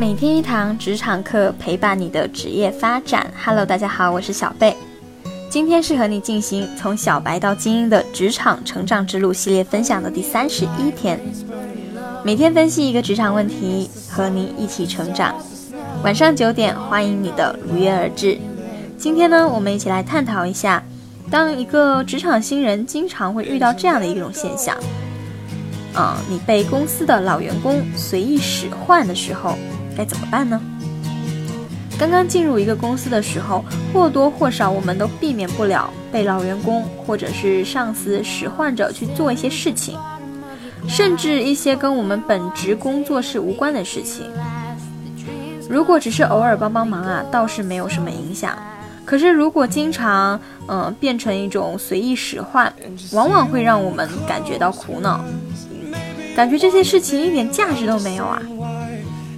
每天一堂职场课，陪伴你的职业发展。Hello，大家好，我是小贝。今天是和你进行从小白到精英的职场成长之路系列分享的第三十一天。每天分析一个职场问题，和你一起成长。晚上九点，欢迎你的如约而至。今天呢，我们一起来探讨一下，当一个职场新人经常会遇到这样的一种现象，啊，你被公司的老员工随意使唤的时候。该怎么办呢？刚刚进入一个公司的时候，或多或少我们都避免不了被老员工或者是上司使唤着去做一些事情，甚至一些跟我们本职工作是无关的事情。如果只是偶尔帮帮忙啊，倒是没有什么影响。可是如果经常嗯变成一种随意使唤，往往会让我们感觉到苦恼，感觉这些事情一点价值都没有啊。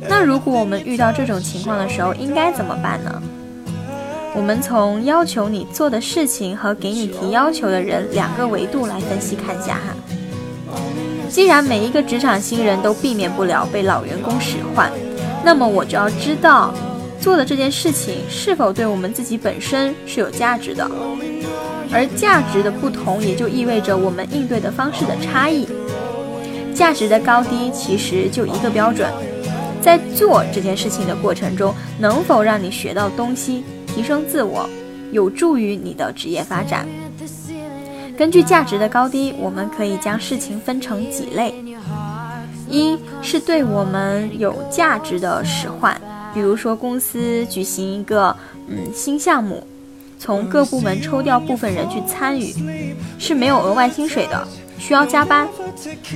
那如果我们遇到这种情况的时候，应该怎么办呢？我们从要求你做的事情和给你提要求的人两个维度来分析看一下哈。既然每一个职场新人都避免不了被老员工使唤，那么我就要知道做的这件事情是否对我们自己本身是有价值的，而价值的不同也就意味着我们应对的方式的差异。价值的高低其实就一个标准。在做这件事情的过程中，能否让你学到东西，提升自我，有助于你的职业发展？根据价值的高低，我们可以将事情分成几类：一是对我们有价值的使唤，比如说公司举行一个嗯新项目，从各部门抽调部分人去参与，是没有额外薪水的，需要加班。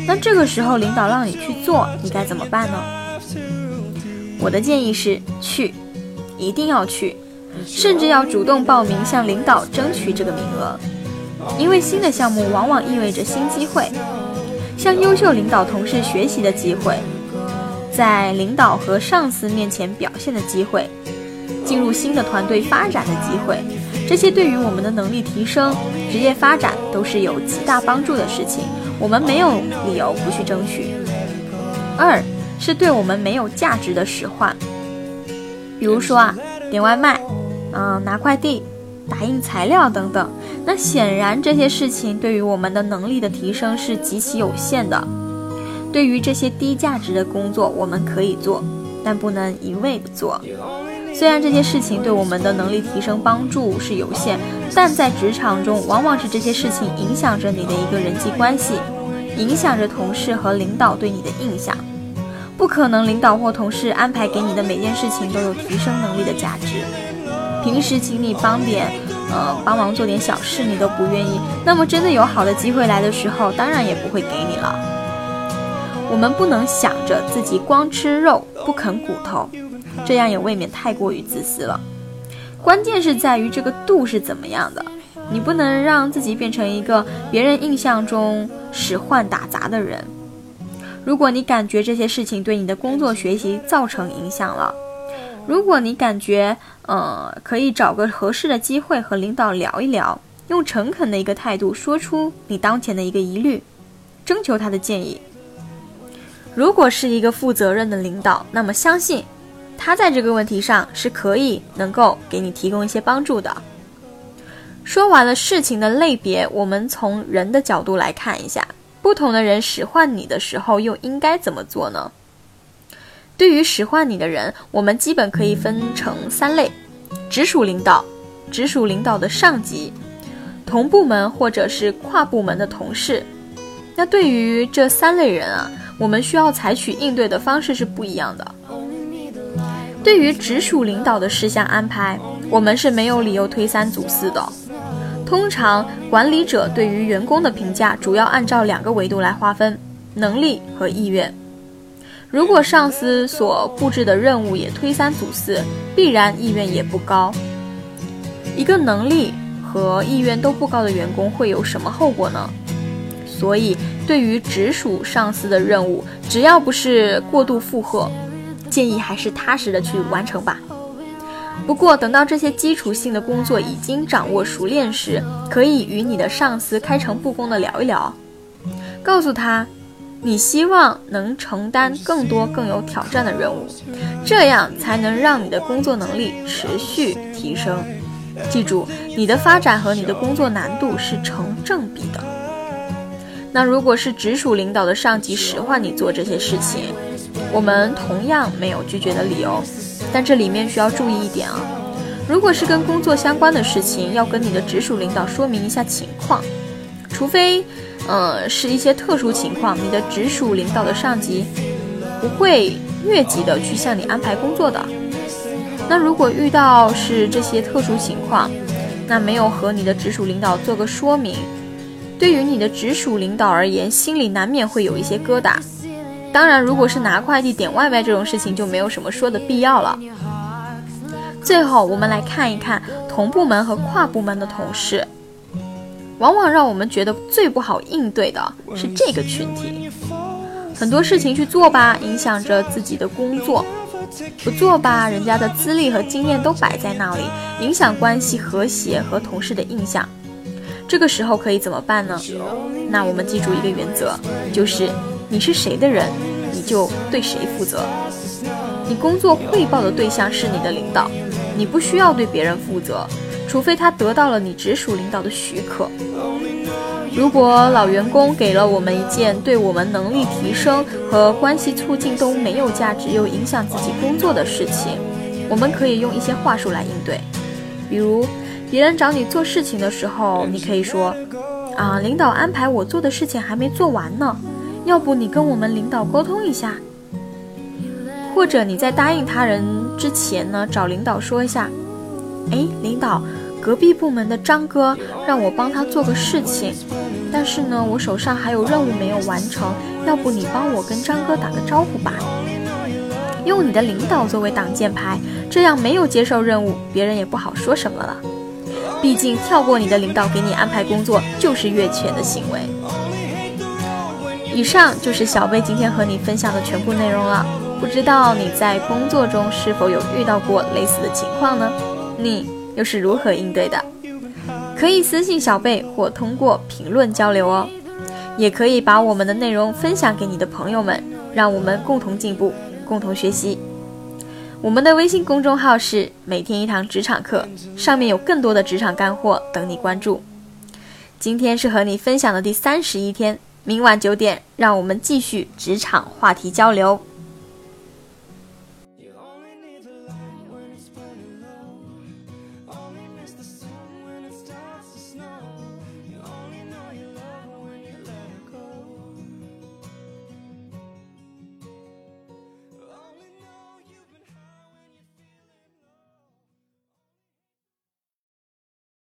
那这个时候领导让你去做，你该怎么办呢？我的建议是去，一定要去，甚至要主动报名向领导争取这个名额，因为新的项目往往意味着新机会，向优秀领导同事学习的机会，在领导和上司面前表现的机会，进入新的团队发展的机会，这些对于我们的能力提升、职业发展都是有极大帮助的事情，我们没有理由不去争取。二。是对我们没有价值的使唤，比如说啊，点外卖，嗯，拿快递，打印材料等等。那显然这些事情对于我们的能力的提升是极其有限的。对于这些低价值的工作，我们可以做，但不能一味的做。虽然这些事情对我们的能力提升帮助是有限，但在职场中，往往是这些事情影响着你的一个人际关系，影响着同事和领导对你的印象。不可能，领导或同事安排给你的每件事情都有提升能力的价值。平时请你帮点，呃，帮忙做点小事，你都不愿意。那么真的有好的机会来的时候，当然也不会给你了。我们不能想着自己光吃肉不啃骨头，这样也未免太过于自私了。关键是在于这个度是怎么样的。你不能让自己变成一个别人印象中使唤打杂的人。如果你感觉这些事情对你的工作学习造成影响了，如果你感觉呃可以找个合适的机会和领导聊一聊，用诚恳的一个态度说出你当前的一个疑虑，征求他的建议。如果是一个负责任的领导，那么相信他在这个问题上是可以能够给你提供一些帮助的。说完了事情的类别，我们从人的角度来看一下。不同的人使唤你的时候，又应该怎么做呢？对于使唤你的人，我们基本可以分成三类：直属领导、直属领导的上级、同部门或者是跨部门的同事。那对于这三类人啊，我们需要采取应对的方式是不一样的。对于直属领导的事项安排，我们是没有理由推三阻四的。通常，管理者对于员工的评价主要按照两个维度来划分：能力和意愿。如果上司所布置的任务也推三阻四，必然意愿也不高。一个能力和意愿都不高的员工会有什么后果呢？所以，对于直属上司的任务，只要不是过度负荷，建议还是踏实的去完成吧。不过，等到这些基础性的工作已经掌握熟练时，可以与你的上司开诚布公的聊一聊，告诉他，你希望能承担更多更有挑战的任务，这样才能让你的工作能力持续提升。记住，你的发展和你的工作难度是成正比的。那如果是直属领导的上级使唤你做这些事情，我们同样没有拒绝的理由。但这里面需要注意一点啊，如果是跟工作相关的事情，要跟你的直属领导说明一下情况，除非。呃，是一些特殊情况，你的直属领导的上级不会越级的去向你安排工作的。那如果遇到是这些特殊情况，那没有和你的直属领导做个说明，对于你的直属领导而言，心里难免会有一些疙瘩。当然，如果是拿快递点外卖这种事情，就没有什么说的必要了。最后，我们来看一看同部门和跨部门的同事。往往让我们觉得最不好应对的是这个群体。很多事情去做吧，影响着自己的工作；不做吧，人家的资历和经验都摆在那里，影响关系和谐和同事的印象。这个时候可以怎么办呢？那我们记住一个原则，就是你是谁的人，你就对谁负责。你工作汇报的对象是你的领导，你不需要对别人负责。除非他得到了你直属领导的许可。如果老员工给了我们一件对我们能力提升和关系促进都没有价值又影响自己工作的事情，我们可以用一些话术来应对。比如，别人找你做事情的时候，你可以说：“啊，领导安排我做的事情还没做完呢，要不你跟我们领导沟通一下。”或者你在答应他人之前呢，找领导说一下。哎，领导，隔壁部门的张哥让我帮他做个事情，但是呢，我手上还有任务没有完成，要不你帮我跟张哥打个招呼吧？用你的领导作为挡箭牌，这样没有接受任务，别人也不好说什么了。毕竟跳过你的领导给你安排工作，就是越权的行为。以上就是小贝今天和你分享的全部内容了，不知道你在工作中是否有遇到过类似的情况呢？你又是如何应对的？可以私信小贝或通过评论交流哦，也可以把我们的内容分享给你的朋友们，让我们共同进步，共同学习。我们的微信公众号是每天一堂职场课，上面有更多的职场干货等你关注。今天是和你分享的第三十一天，明晚九点，让我们继续职场话题交流。